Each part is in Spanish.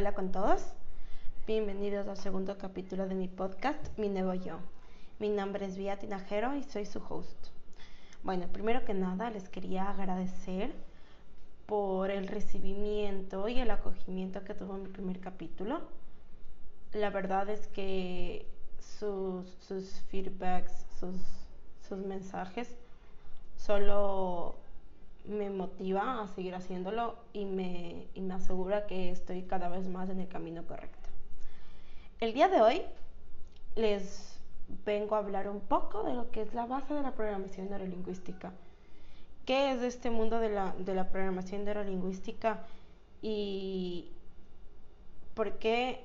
Hola con todos, bienvenidos al segundo capítulo de mi podcast Mi Nuevo Yo. Mi nombre es Vía Tinajero y soy su host. Bueno, primero que nada les quería agradecer por el recibimiento y el acogimiento que tuvo mi primer capítulo. La verdad es que sus, sus feedbacks, sus, sus mensajes solo me motiva a seguir haciéndolo y me, asegura que estoy cada vez más en el camino correcto. El día de hoy les vengo a hablar un poco de lo que es la base de la programación neurolingüística. ¿Qué es este mundo de la, de la programación neurolingüística y por qué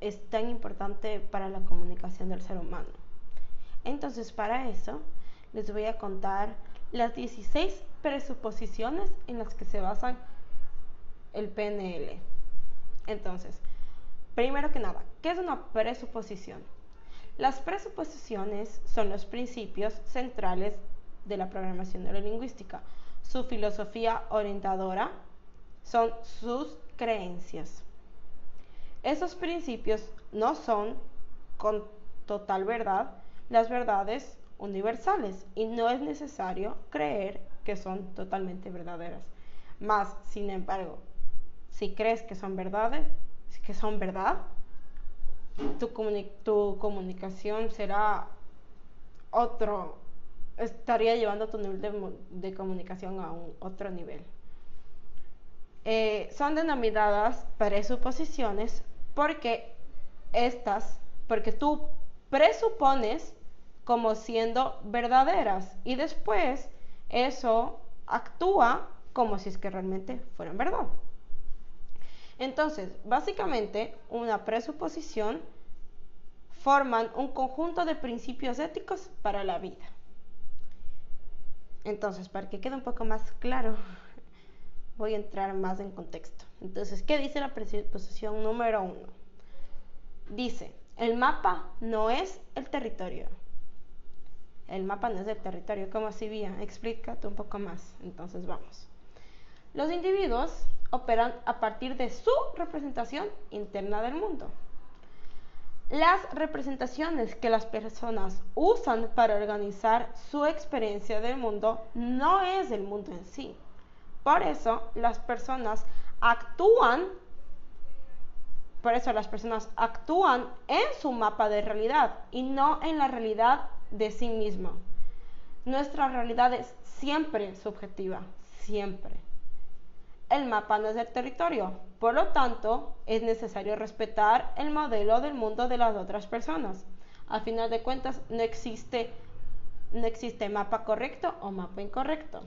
es tan importante para la comunicación del ser humano? Entonces, para eso, les voy a contar las 16 presuposiciones en las que se basan el PNL. Entonces, primero que nada, ¿qué es una presuposición? Las presuposiciones son los principios centrales de la programación neurolingüística. Su filosofía orientadora son sus creencias. Esos principios no son con total verdad las verdades universales y no es necesario creer que son totalmente verdaderas. Más, sin embargo, si crees que son verdades, que son verdad, tu, tu comunicación será otro, estaría llevando tu nivel de, comunicación a un otro nivel. Eh, son denominadas presuposiciones porque estas, porque tú presupones como siendo verdaderas y después eso actúa como si es que realmente fueran verdad. Entonces, básicamente, una presuposición forman un conjunto de principios éticos para la vida. Entonces, para que quede un poco más claro, voy a entrar más en contexto. Entonces, ¿qué dice la presuposición número uno? Dice, el mapa no es el territorio el mapa no es del territorio, ¿cómo así vía? Explícate un poco más. Entonces vamos. Los individuos operan a partir de su representación interna del mundo. Las representaciones que las personas usan para organizar su experiencia del mundo no es el mundo en sí. Por eso las personas actúan, por eso las personas actúan en su mapa de realidad y no en la realidad de sí mismo. Nuestra realidad es siempre subjetiva, siempre. El mapa no es el territorio, por lo tanto, es necesario respetar el modelo del mundo de las otras personas. A final de cuentas, no existe, no existe mapa correcto o mapa incorrecto.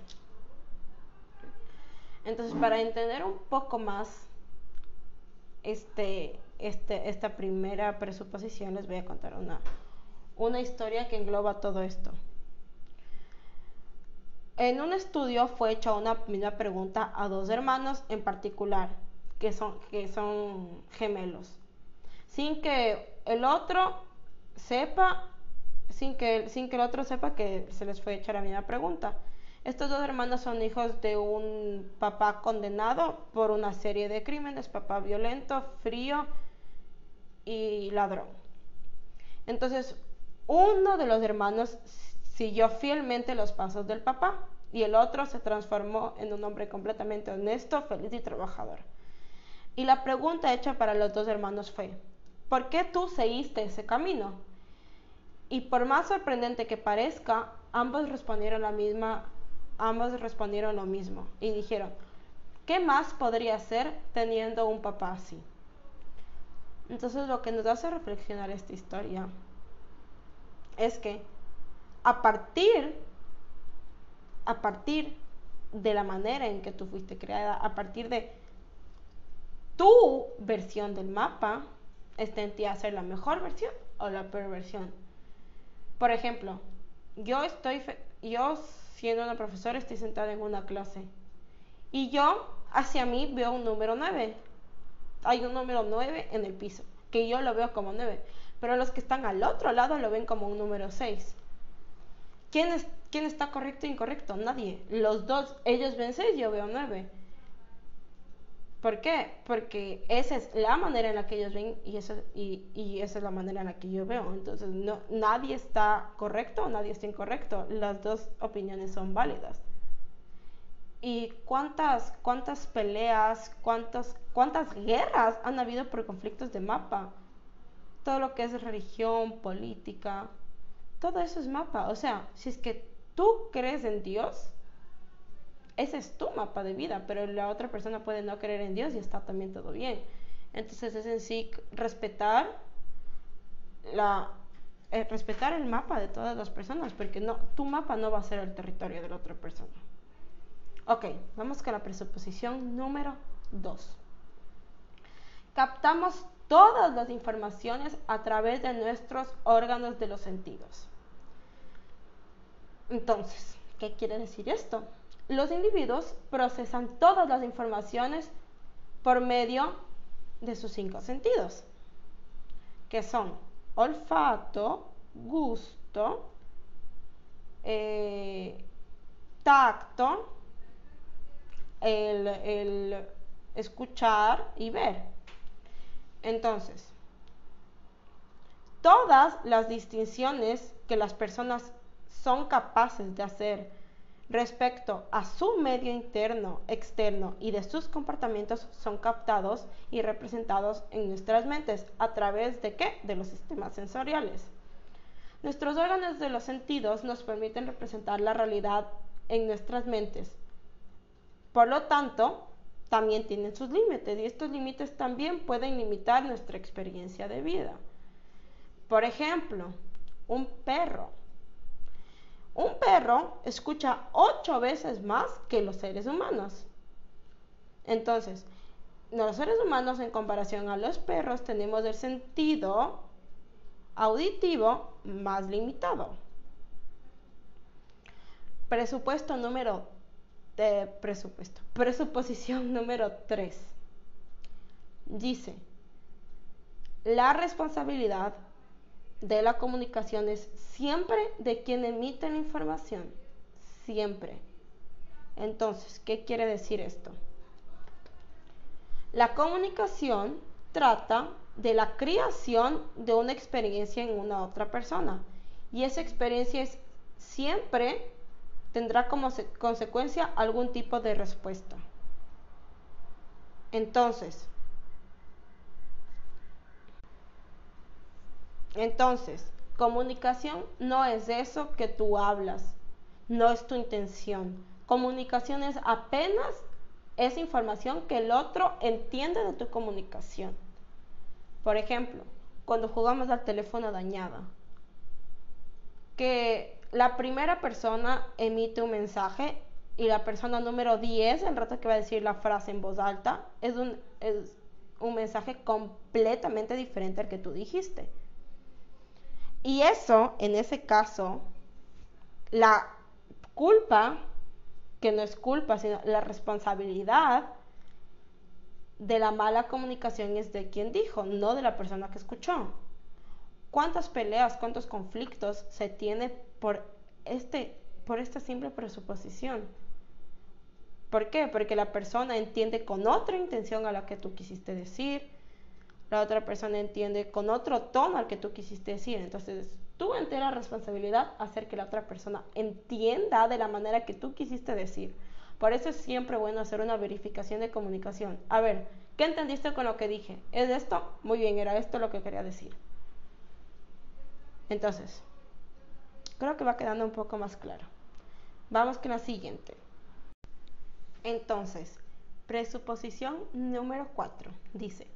Entonces, para entender un poco más este, este, esta primera presuposición, les voy a contar una, una historia que engloba todo esto. En un estudio fue hecha una misma pregunta a dos hermanos en particular, que son, que son gemelos, sin que el otro sepa, sin que, sin que el otro sepa que se les fue hecha la misma pregunta. Estos dos hermanos son hijos de un papá condenado por una serie de crímenes, papá violento, frío y ladrón. Entonces, uno de los hermanos siguió fielmente los pasos del papá y el otro se transformó en un hombre completamente honesto, feliz y trabajador. Y la pregunta hecha para los dos hermanos fue, ¿por qué tú seguiste ese camino? Y por más sorprendente que parezca, ambos respondieron la misma, ambos respondieron lo mismo y dijeron, ¿qué más podría ser teniendo un papá así? Entonces lo que nos hace reflexionar esta historia es que a partir, a partir de la manera en que tú fuiste creada, a partir de tu versión del mapa, está en ti hacer la mejor versión o la peor versión. Por ejemplo, yo estoy, yo siendo una profesora estoy sentada en una clase y yo hacia mí veo un número 9. Hay un número 9 en el piso, que yo lo veo como 9 pero los que están al otro lado lo ven como un número 6. ¿Quién, es, ¿Quién está correcto e incorrecto? Nadie. Los dos, ellos ven 6, yo veo 9. ¿Por qué? Porque esa es la manera en la que ellos ven y, eso, y, esa es la manera en la que yo veo. Entonces, no, nadie está correcto, nadie está incorrecto. Las dos opiniones son válidas. ¿Y cuántas, cuántas peleas, cuántas, cuántas guerras han habido por conflictos de mapa? Todo lo que es religión, política, todo eso es mapa. O sea, si es que tú crees en Dios, ese es tu mapa de vida, pero la otra persona puede no creer en Dios y está también todo bien. Entonces es en sí respetar la eh, respetar el mapa de todas las personas, porque no, tu mapa no va a ser el territorio de la otra persona. Ok, vamos con la presuposición número 2. Captamos todas las informaciones a través de nuestros órganos de los sentidos. Entonces, ¿qué quiere decir esto? Los individuos procesan todas las informaciones por medio de sus cinco sentidos, que son olfato, gusto, eh, tacto, el, el escuchar y ver. Entonces, todas las distinciones que las personas son capaces de hacer respecto a su medio interno, externo y de sus comportamientos son captados y representados en nuestras mentes a través de qué? De los sistemas sensoriales. Nuestros órganos de los sentidos nos permiten representar la realidad en nuestras mentes. Por lo tanto, también tienen sus límites y estos límites también pueden limitar nuestra experiencia de vida. Por ejemplo, un perro un perro escucha ocho veces más que los seres humanos. Entonces, los seres humanos en comparación a los perros tenemos el sentido auditivo más limitado. Presupuesto número de presupuesto. Presuposición número 3. Dice, la responsabilidad de la comunicación es siempre de quien emite la información. Siempre. Entonces, ¿qué quiere decir esto? La comunicación trata de la creación de una experiencia en una otra persona. Y esa experiencia es, siempre tendrá como consecuencia algún tipo de respuesta. Entonces, Entonces, comunicación no es eso que tú hablas, no es tu intención. Comunicación es apenas esa información que el otro entiende de tu comunicación. Por ejemplo, cuando jugamos al teléfono dañado, que la primera persona emite un mensaje y la persona número 10, el rato que va a decir la frase en voz alta, un, es un mensaje completamente diferente al que tú dijiste. Y eso, en ese caso, la culpa, que no es culpa, sino la responsabilidad de la mala comunicación es de quien dijo, no de la persona que escuchó. ¿Cuántas peleas, cuántos conflictos se tiene por, este, por esta simple presuposición? ¿Por qué? Porque la persona entiende con otra intención a la que tú quisiste decir, la otra persona entiende con otro tono al que tú quisiste decir. Entonces, tú entera responsabilidad hacer que la otra persona entienda de la manera que tú quisiste decir. Por eso es siempre bueno hacer una verificación de comunicación. A ver, ¿qué entendiste con lo que dije? ¿Es esto? Muy bien, era esto lo que quería decir. Entonces, creo que va quedando un poco más claro. Vamos con la siguiente. Entonces, presuposición número 4 dice,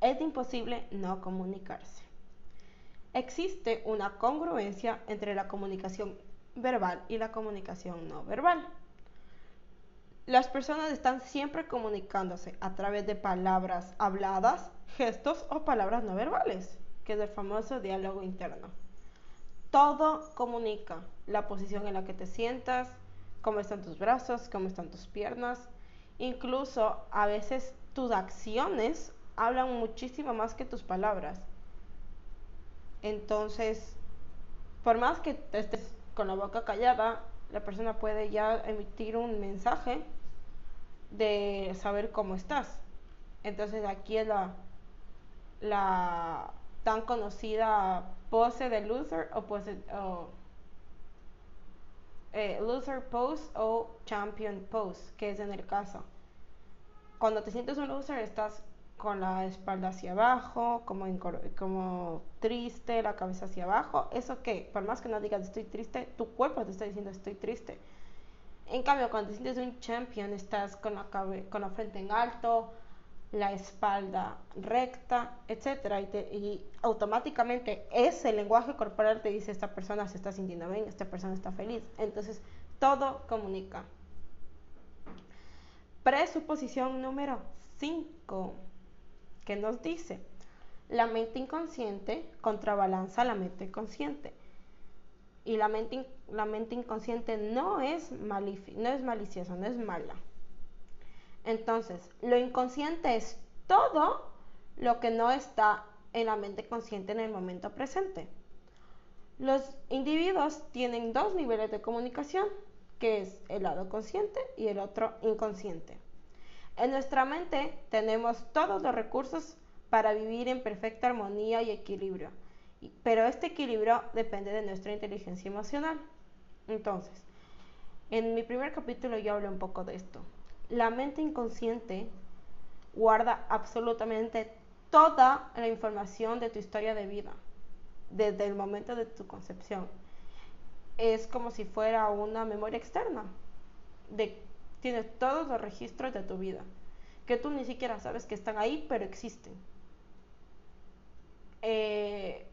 es imposible no comunicarse. Existe una congruencia entre la comunicación verbal y la comunicación no verbal. Las personas están siempre comunicándose a través de palabras habladas, gestos o palabras no verbales, que es el famoso diálogo interno. Todo comunica la posición en la que te sientas, cómo están tus brazos, cómo están tus piernas, incluso a veces tus acciones hablan muchísimo más que tus palabras. Entonces, por más que estés con la boca callada, la persona puede ya emitir un mensaje de saber cómo estás. Entonces aquí es la, la tan conocida pose de loser o pose o, eh, loser pose o champion pose, que es en el caso. Cuando te sientes un loser estás con la espalda hacia abajo, como, triste, la cabeza hacia abajo. ¿Eso que Por más que no digas estoy triste, tu cuerpo te está diciendo estoy triste. En cambio, cuando te sientes un champion, estás con la, con la frente en alto, la espalda recta, etc. Y, y, automáticamente ese lenguaje corporal te dice esta persona se está sintiendo bien, esta persona está feliz. Entonces, todo comunica. Presuposición número 5 que nos dice, la mente inconsciente contrabalanza la mente consciente. Y la mente, la mente inconsciente no es, no es maliciosa, no es mala. Entonces, lo inconsciente es todo lo que no está en la mente consciente en el momento presente. Los individuos tienen dos niveles de comunicación, que es el lado consciente y el otro inconsciente. En nuestra mente tenemos todos los recursos para vivir en perfecta armonía y equilibrio, pero este equilibrio depende de nuestra inteligencia emocional. Entonces, en mi primer capítulo yo hablé un poco de esto. La mente inconsciente guarda absolutamente toda la información de tu historia de vida, desde el momento de tu concepción. Es como si fuera una memoria externa de Tienes todos los registros de tu vida, que tú ni siquiera sabes que están ahí, pero existen. Eh,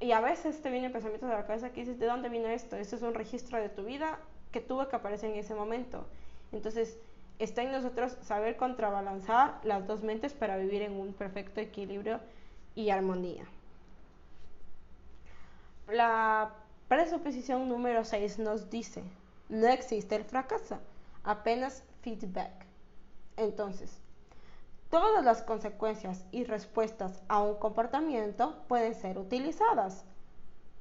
y a veces te vienen pensamientos de la cabeza que dices, ¿de dónde vino esto? Esto es un registro de tu vida que tuvo que aparecer en ese momento. Entonces, está en nosotros saber contrabalanzar las dos mentes para vivir en un perfecto equilibrio y armonía. La presuposición número 6 nos dice, no existe el fracaso apenas feedback. Entonces, todas las consecuencias y respuestas a un comportamiento pueden ser utilizadas,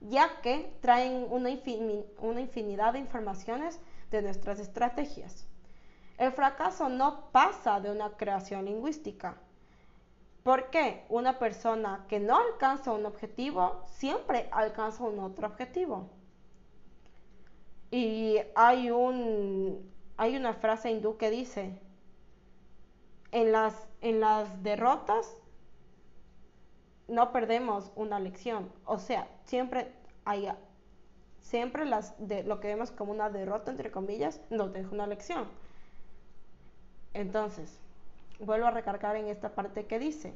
ya que traen una, infinidad de informaciones de nuestras estrategias. El fracaso no pasa de una creación lingüística. porque Una persona que no alcanza un objetivo siempre alcanza un otro objetivo. Y hay un, hay una frase hindú que dice, en las, en las derrotas no perdemos una lección. O sea, siempre hay, siempre las de, lo que vemos como una derrota, entre comillas, nos deja una lección. Entonces, vuelvo a recargar en esta parte que dice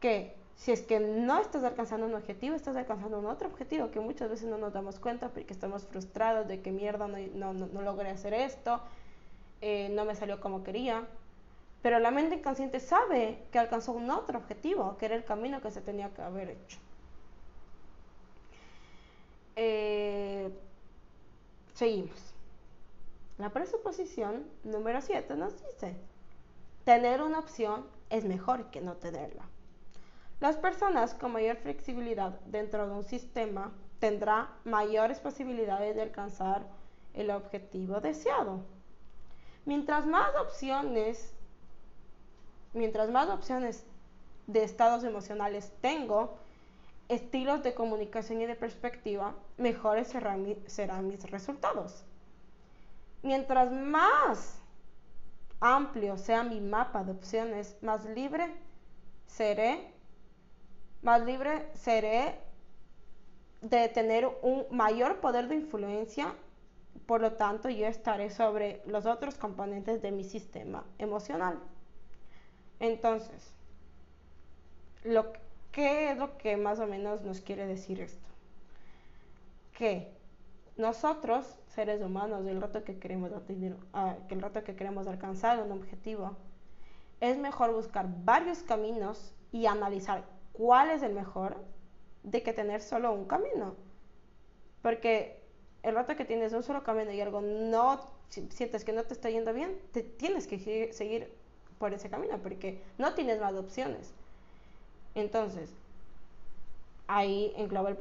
que si es que no estás alcanzando un objetivo, estás alcanzando un otro objetivo que muchas veces no nos damos cuenta porque estamos frustrados de que mierda no, no, logré hacer esto, eh, no me salió como quería. Pero la mente inconsciente sabe que alcanzó un otro objetivo, que era el camino que se tenía que haber hecho. Eh, seguimos. La presuposición número 7 nos dice, tener una opción es mejor que no tenerla. Las personas con mayor flexibilidad dentro de un sistema tendrán mayores posibilidades de alcanzar el objetivo deseado. Mientras más opciones, mientras más opciones de estados emocionales tengo, estilos de comunicación y de perspectiva, mejores serán, serán mis resultados. Mientras más amplio sea mi mapa de opciones, más libre seré más libre seré de tener un mayor poder de influencia, por lo tanto yo estaré sobre los otros componentes de mi sistema emocional. Entonces, lo, ¿qué es lo que más o menos nos quiere decir esto? Que nosotros, seres humanos, el rato que queremos, ah, que el rato que queremos alcanzar un objetivo, es mejor buscar varios caminos y analizar cuál es el mejor de que tener solo un camino. Porque el rato que tienes un solo camino y algo no sientes que no te está yendo bien, te tienes que seguir por ese camino porque no tienes más opciones. Entonces, ahí engloba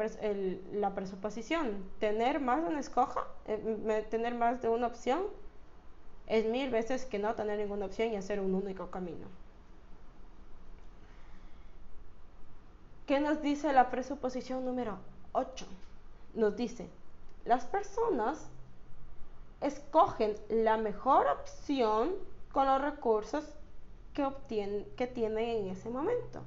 la presuposición. Tener más de una escoja, eh, tener más de una opción, es mil veces que no tener ninguna opción y hacer un único camino. ¿Qué nos dice la presuposición número 8? Nos dice, las personas escogen la mejor opción con los recursos que, que tienen en ese momento.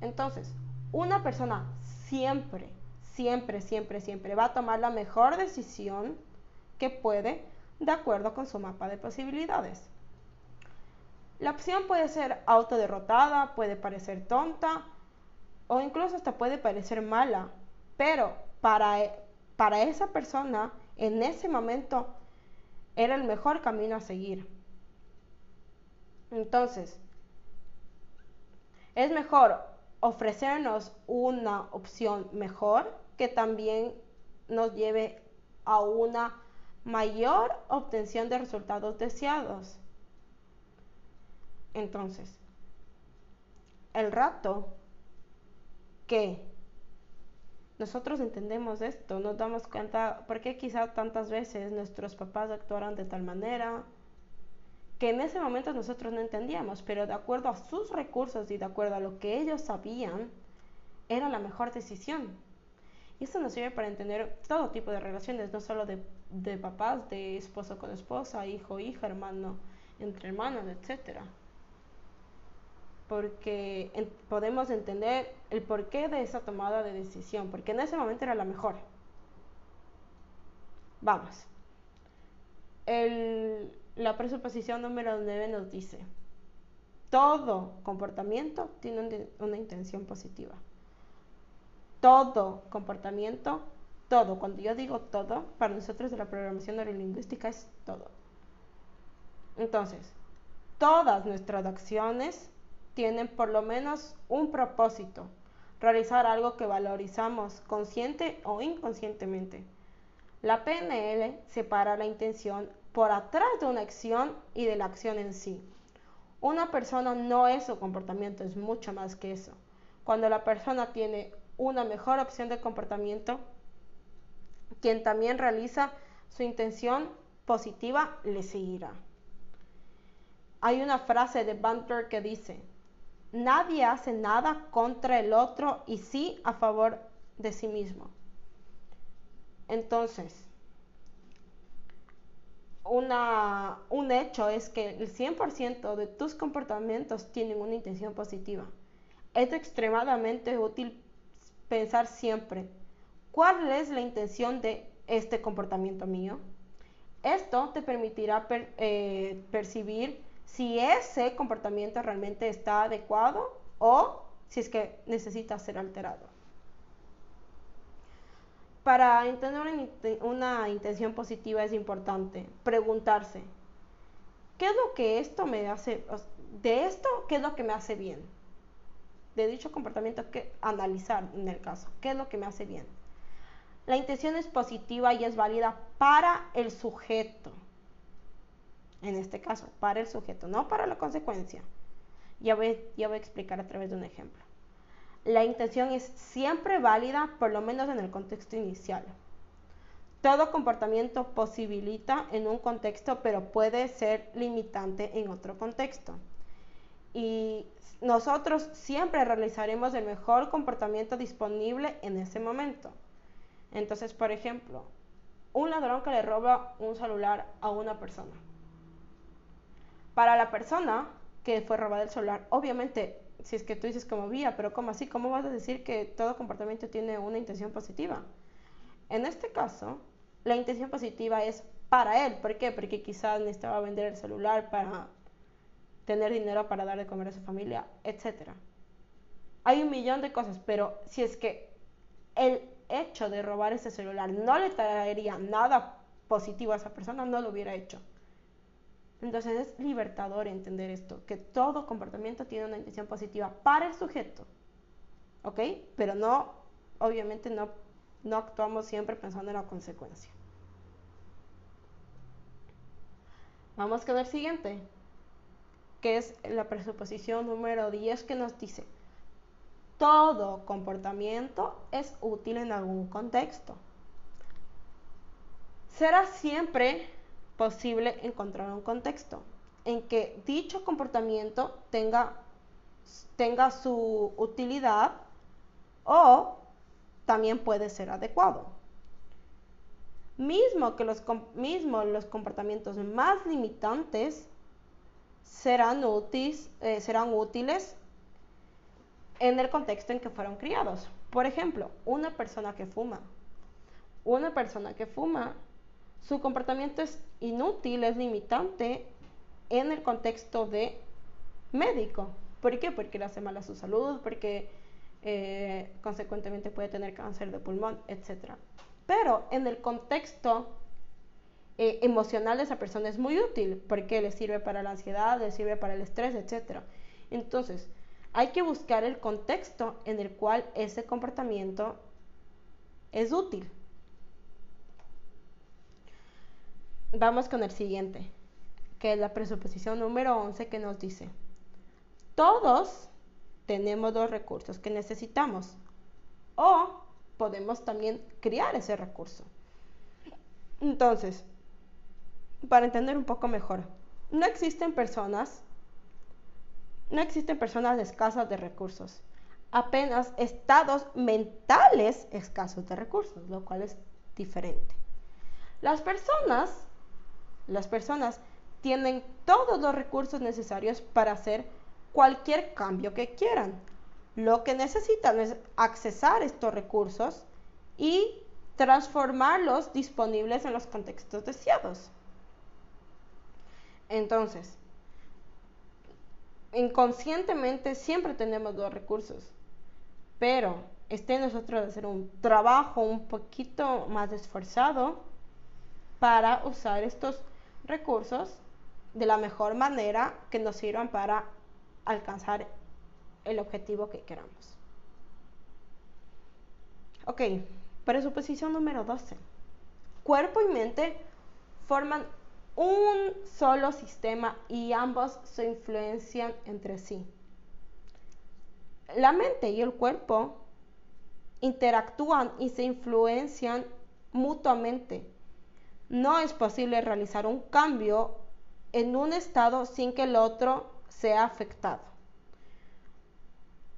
Entonces, una persona siempre, siempre, siempre, siempre va a tomar la mejor decisión que puede de acuerdo con su mapa de posibilidades. La opción puede ser autoderrotada, puede parecer tonta o incluso hasta puede parecer mala, pero para, e, para esa persona en ese momento era el mejor camino a seguir. Entonces, es mejor ofrecernos una opción mejor que también nos lleve a una mayor obtención de resultados deseados. Entonces, el rato que nosotros entendemos esto, nos damos cuenta por qué quizá tantas veces nuestros papás actuaron de tal manera, que en ese momento nosotros no entendíamos, pero de acuerdo a sus recursos y de acuerdo a lo que ellos sabían, era la mejor decisión. Y esto nos sirve para entender todo tipo de relaciones, no solo de, de papás, de esposo con esposa, hijo, hija, hermano, entre hermanos, etc. Porque podemos entender el porqué de esa tomada de decisión, porque en ese momento era la mejor. Vamos. La presuposición número 9 nos dice, todo comportamiento tiene una intención positiva. Todo comportamiento, todo, cuando yo digo todo, para nosotros de la programación neurolingüística es todo. Entonces, todas nuestras acciones tienen por lo menos un propósito, realizar algo que valorizamos consciente o inconscientemente. La PNL separa la intención por atrás de una acción y de la acción en sí. Una persona no es su comportamiento, es mucho más que eso. Cuando la persona tiene una mejor opción de comportamiento, quien también realiza su intención positiva le seguirá. Hay una frase de Banter que dice, nadie hace nada contra el otro y sí a favor de sí mismo. Entonces, un hecho es que el 100% de tus comportamientos tienen una intención positiva. Es extremadamente útil pensar siempre, ¿cuál es la intención de este comportamiento mío? Esto te permitirá eh, percibir si ese comportamiento realmente está adecuado o si es que necesita ser alterado para entender una, intención positiva es importante preguntarse, ¿qué es lo que esto me hace, de esto, qué es lo que me hace bien? De dicho comportamiento, que analizar en el caso, ¿qué es lo que me hace bien? La intención es positiva y es válida para el sujeto. En este caso, para el sujeto, no para la consecuencia. Ya voy, ya voy a explicar a través de un ejemplo la intención es siempre válida, por lo menos en el contexto inicial. Todo comportamiento posibilita en un contexto, pero puede ser limitante en otro contexto. Y nosotros siempre realizaremos el mejor comportamiento disponible en ese momento. Entonces, por ejemplo, un ladrón que le roba un celular a una persona. Para la persona que fue robada el celular, obviamente si es que tú dices como vía, pero ¿cómo así? ¿Cómo vas a decir que todo comportamiento tiene una intención positiva? En este caso, la intención positiva es para él. ¿Por qué? Porque quizás necesitaba vender el celular para tener dinero para dar de comer a su familia, etc. Hay un millón de cosas, pero si es que el hecho de robar ese celular no le traería nada positivo a esa persona, no lo hubiera hecho. Entonces es libertador entender esto, que todo comportamiento tiene una intención positiva para el sujeto, ¿ok? Pero no, obviamente no, no actuamos siempre pensando en la consecuencia. Vamos con el siguiente, que es la presuposición número 10 que nos dice, todo comportamiento es útil en algún contexto. Será siempre posible encontrar un contexto en que dicho comportamiento tenga, tenga su utilidad o también puede ser adecuado. Mismo que los, mismo los comportamientos más limitantes serán, eh, serán útiles en el contexto en que fueron criados. Por ejemplo, una persona que fuma. Una persona que fuma, su comportamiento es inútil, es limitante en el contexto de médico. ¿Por qué? Porque le hace mal a su salud, porque eh, consecuentemente puede tener cáncer de pulmón, etc. Pero en el contexto eh, emocional de esa persona es muy útil porque le sirve para la ansiedad, le sirve para el estrés, etc. Entonces, hay que buscar el contexto en el cual ese comportamiento es útil. Vamos con el siguiente, que es la presuposición número 11 que nos dice, todos tenemos dos recursos que necesitamos o podemos también crear ese recurso. Entonces, para entender un poco mejor, no existen personas no existen personas escasas de recursos, apenas estados mentales escasos de recursos, lo cual es diferente. Las personas, las personas tienen todos los recursos necesarios para hacer cualquier cambio que quieran. Lo que necesitan es accesar estos recursos y transformarlos disponibles en los contextos deseados. Entonces, inconscientemente siempre tenemos dos recursos, pero esté nosotros hacer un trabajo un poquito más esforzado para usar estos recursos de la mejor manera que nos sirvan para alcanzar el objetivo que queramos. Ok, presuposición número 12. Cuerpo y mente forman un solo sistema y ambos se influencian entre sí. La mente y el cuerpo interactúan y se influencian mutuamente. No es posible realizar un cambio en un estado sin que el otro sea afectado.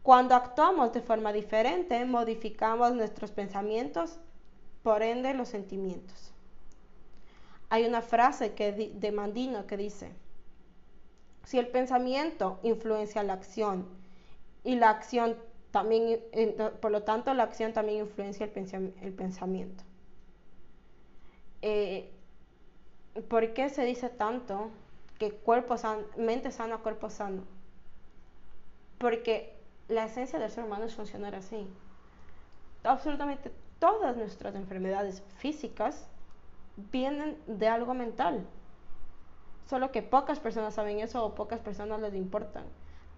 Cuando actuamos de forma diferente, modificamos nuestros pensamientos, por ende los sentimientos. Hay una frase que, de Mandino que dice, si el pensamiento influencia la acción y la acción también, por lo tanto la acción también influencia el, pensamiento. Eh, ¿Por qué se dice tanto que cuerpo sano, mente sana, cuerpo sano? Porque la esencia del ser humano es funcionar así. Absolutamente todas nuestras enfermedades físicas vienen de algo mental. Solo que pocas personas saben eso o pocas personas les importan.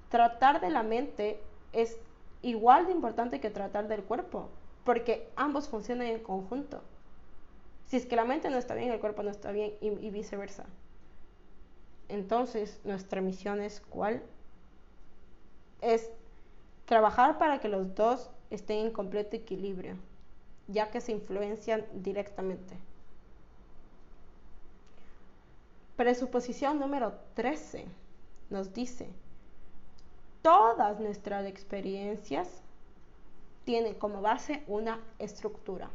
Tratar de la mente es igual de importante que tratar del cuerpo, porque ambos funcionan en conjunto. Si es que la mente no está bien, el cuerpo no está bien y, y viceversa. Entonces, nuestra misión es cuál? Es trabajar para que los dos estén en completo equilibrio, ya que se influencian directamente. Presuposición número 13 nos dice, todas nuestras experiencias tienen como base una estructura.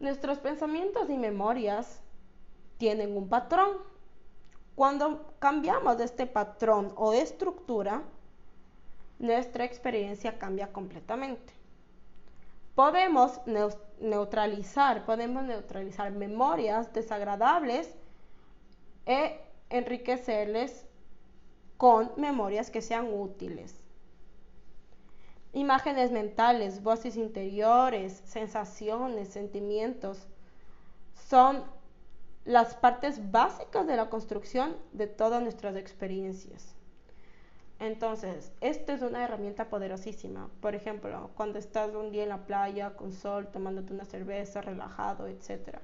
Nuestros pensamientos y memorias tienen un patrón. Cuando cambiamos este patrón o estructura, nuestra experiencia cambia completamente. Podemos neutralizar, podemos neutralizar memorias desagradables e enriquecerles con memorias que sean útiles. Imágenes mentales, voces interiores, sensaciones, sentimientos, son las partes básicas de la construcción de todas nuestras experiencias. Entonces, esto es una herramienta poderosísima. Por ejemplo, cuando estás un día en la playa con sol, tomándote una cerveza, relajado, etc.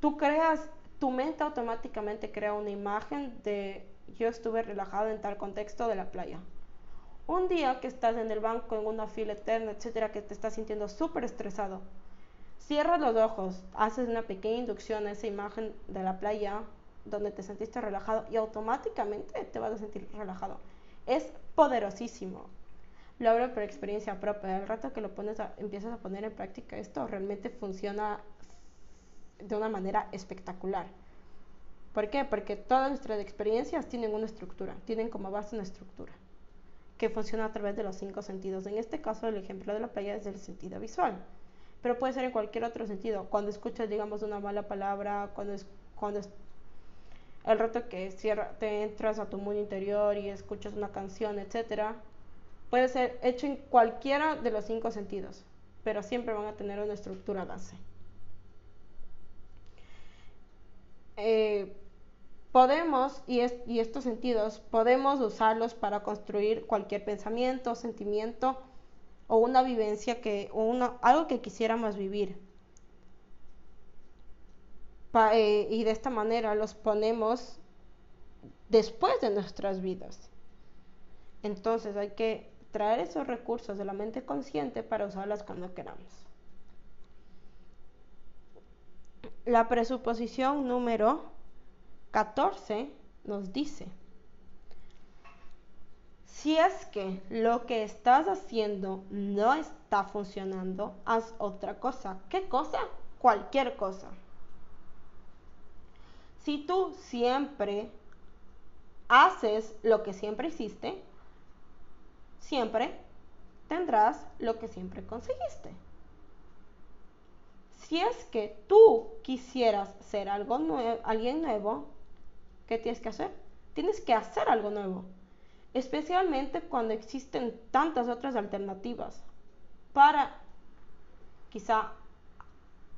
Tú creas tu mente automáticamente crea una imagen de yo estuve relajado en tal contexto de la playa. Un día que estás en el banco en una fila eterna, etcétera, que te estás sintiendo súper estresado, cierras los ojos, haces una pequeña inducción a esa imagen de la playa donde te sentiste relajado y automáticamente te vas a sentir relajado. Es poderosísimo. lo hablo por experiencia propia. Al rato que lo pones empiezas a poner en práctica esto, realmente funciona de una manera espectacular. ¿Por qué? Porque todas nuestras experiencias tienen una estructura, tienen como base una estructura que funciona a través de los cinco sentidos. En este caso, el ejemplo de la playa es el sentido visual, pero puede ser en cualquier otro sentido. Cuando escuchas, digamos, una mala palabra, cuando, es, cuando es el rato que cierra, te entras a tu mundo interior y escuchas una canción, etcétera, puede ser hecho en cualquiera de los cinco sentidos, pero siempre van a tener una estructura base. Eh, podemos, y, estos sentidos, podemos usarlos para construir cualquier pensamiento, sentimiento o una vivencia que, o una, algo que quisiéramos vivir. Eh, y de esta manera los ponemos después de nuestras vidas. Entonces hay que traer esos recursos de la mente consciente para usarlas cuando queramos. La presuposición número 14 nos dice, si es que lo que estás haciendo no está funcionando, haz otra cosa. ¿Qué cosa? Cualquier cosa. Si tú siempre haces lo que siempre hiciste, siempre tendrás lo que siempre conseguiste. Si es que tú quisieras ser algo alguien nuevo, ¿qué tienes que hacer? Tienes que hacer algo nuevo, especialmente cuando existen tantas otras alternativas para quizá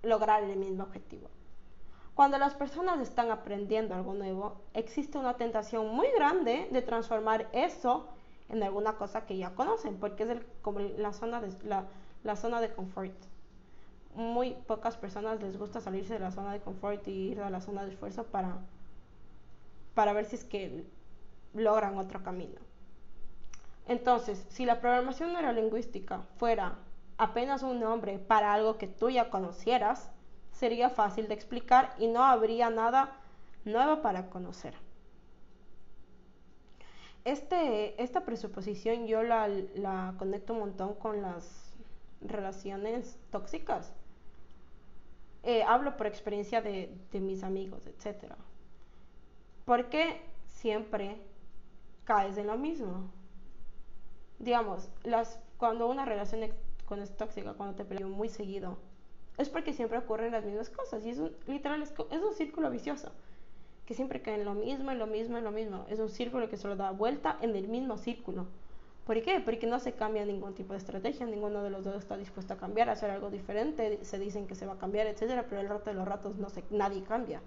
lograr el mismo objetivo. Cuando las personas están aprendiendo algo nuevo, existe una tentación muy grande de transformar eso en alguna cosa que ya conocen, porque es como la zona de, la, zona de confort. Muy pocas personas les gusta salirse de la zona de confort y ir a la zona de esfuerzo para, para ver si es que logran otro camino. Entonces, si la programación neurolingüística fuera apenas un nombre para algo que tú ya conocieras, sería fácil de explicar y no habría nada nuevo para conocer. Este, esta presuposición yo la, conecto un montón con las relaciones tóxicas. Eh, hablo por experiencia de, mis amigos, etc. Porque siempre caes en lo mismo. Digamos, las, cuando una relación es tóxica, cuando te peleas muy seguido, es porque siempre ocurren las mismas cosas y es un, literal es, un círculo vicioso que siempre cae en lo mismo, en lo mismo, en lo mismo. Es un círculo que solo da vuelta en el mismo círculo. ¿Por qué? Porque no se cambia ningún tipo de estrategia, ninguno de los dos está dispuesto a cambiar, a hacer algo diferente, se dicen que se va a cambiar, etcétera, pero el rato de los ratos no se, nadie cambia.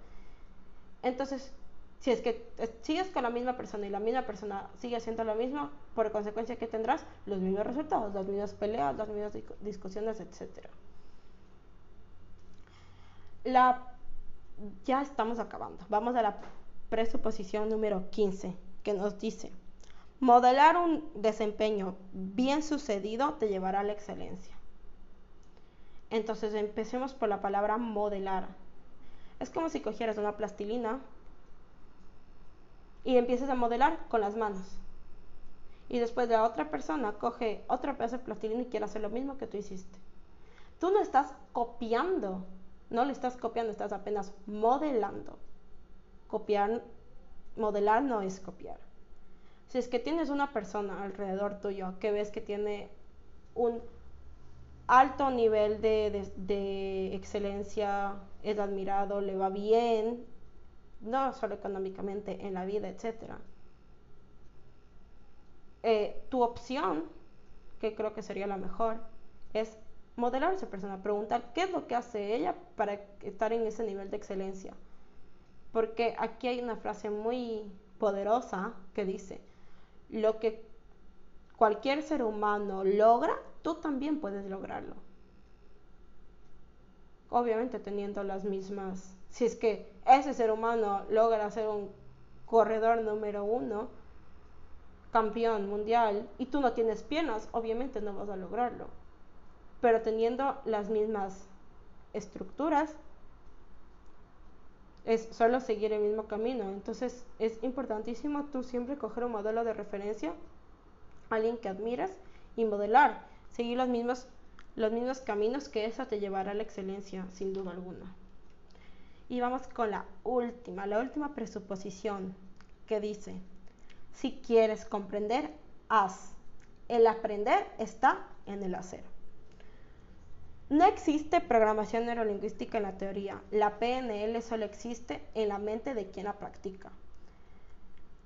Entonces, si es que sigues con la misma persona y la misma persona sigue haciendo lo mismo, por consecuencia que tendrás los mismos resultados, las mismas peleas, las mismas discusiones, etcétera la, ya estamos acabando. Vamos a la presuposición número 15, que nos dice, modelar un desempeño bien sucedido te llevará a la excelencia. Entonces empecemos por la palabra modelar. Es como si cogieras una plastilina y empieces a modelar con las manos. Y después la otra persona coge otra pedazo de plastilina y quiere hacer lo mismo que tú hiciste. Tú no estás copiando no le estás copiando, estás apenas modelando. Copiar, modelar no es copiar. Si es que tienes una persona alrededor tuyo que ves que tiene un alto nivel de, excelencia, es admirado, le va bien, no solo económicamente, en la vida, etc. Eh, tu opción, que creo que sería la mejor, es modelar a esa persona, preguntar qué es lo que hace ella para estar en ese nivel de excelencia. Porque aquí hay una frase muy poderosa que dice, lo que cualquier ser humano logra, tú también puedes lograrlo. Obviamente teniendo las mismas, si es que ese ser humano logra ser un corredor número uno, campeón mundial, y tú no tienes piernas, obviamente no vas a lograrlo pero teniendo las mismas estructuras, es solo seguir el mismo camino. Entonces es importantísimo tú siempre coger un modelo de referencia, alguien que admiras y modelar, seguir los mismos, los mismos caminos que eso te llevará a la excelencia, sin duda alguna. Y vamos con la última, la última presuposición que dice, si quieres comprender, haz. El aprender está en el hacer. No existe programación neurolingüística en la teoría. La PNL solo existe en la mente de quien la practica.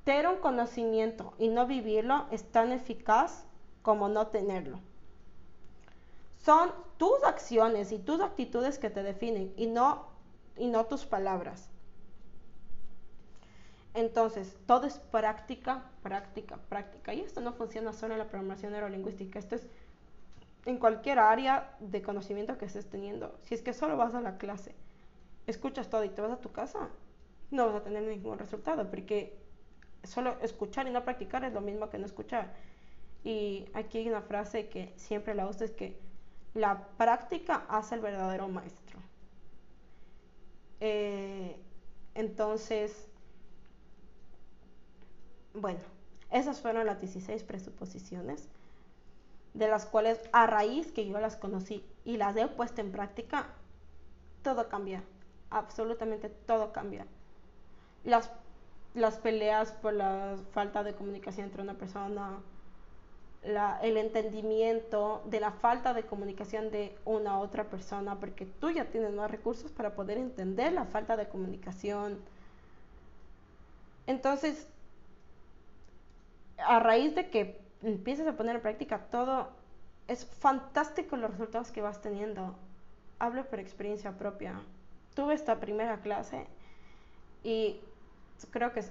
Tener un conocimiento y no vivirlo es tan eficaz como no tenerlo. Son tus acciones y tus actitudes que te definen y no y no tus palabras. Entonces, todo es práctica, práctica, práctica. Y esto no funciona solo en la programación neurolingüística, esto es en cualquier área de conocimiento que estés teniendo. Si es que solo vas a la clase, escuchas todo y te vas a tu casa, no vas a tener ningún resultado, porque solo escuchar y no practicar es lo mismo que no escuchar. Y aquí hay una frase que siempre la uso, es que la práctica hace el verdadero maestro. Eh, entonces, bueno, esas fueron las 16 presuposiciones, de las cuales a raíz que yo las conocí y las he puesto en práctica, todo cambia, absolutamente todo cambia. Las, las peleas por la falta de comunicación entre una persona, el entendimiento de la falta de comunicación de una otra persona, porque tú ya tienes más recursos para poder entender la falta de comunicación. Entonces, a raíz de que empieces a poner en práctica todo, es fantástico los resultados que vas teniendo. Hablo por experiencia propia. Tuve esta primera clase y creo que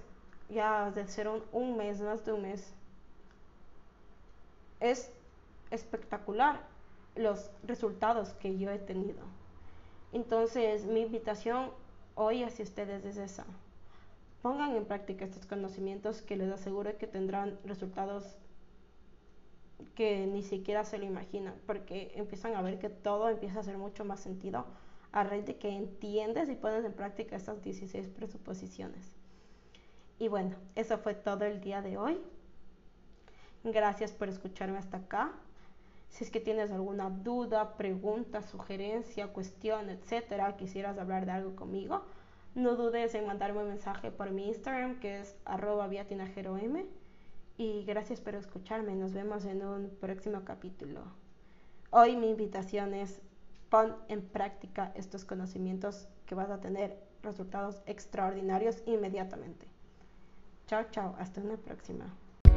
ya de ser un mes, más de un mes, es espectacular los resultados que yo he tenido. Entonces, mi invitación hoy hacia ustedes es esa. Pongan en práctica estos conocimientos que les aseguro que tendrán resultados que ni siquiera se lo imaginan, porque empiezan a ver que todo empieza a hacer mucho más sentido a raíz de que entiendes y pones en práctica estas 16 presuposiciones. Y bueno, eso fue todo el día de hoy. Gracias por escucharme hasta acá. Si es que tienes alguna duda, pregunta, sugerencia, cuestión, etcétera, quisieras hablar de algo conmigo, no dudes en mandarme un mensaje por mi Instagram que es arroba viatinajerom. Y gracias por escucharme. Nos vemos en un próximo capítulo. Hoy mi invitación es pon en práctica estos conocimientos que vas a tener resultados extraordinarios inmediatamente. Chao, chao. Hasta una próxima.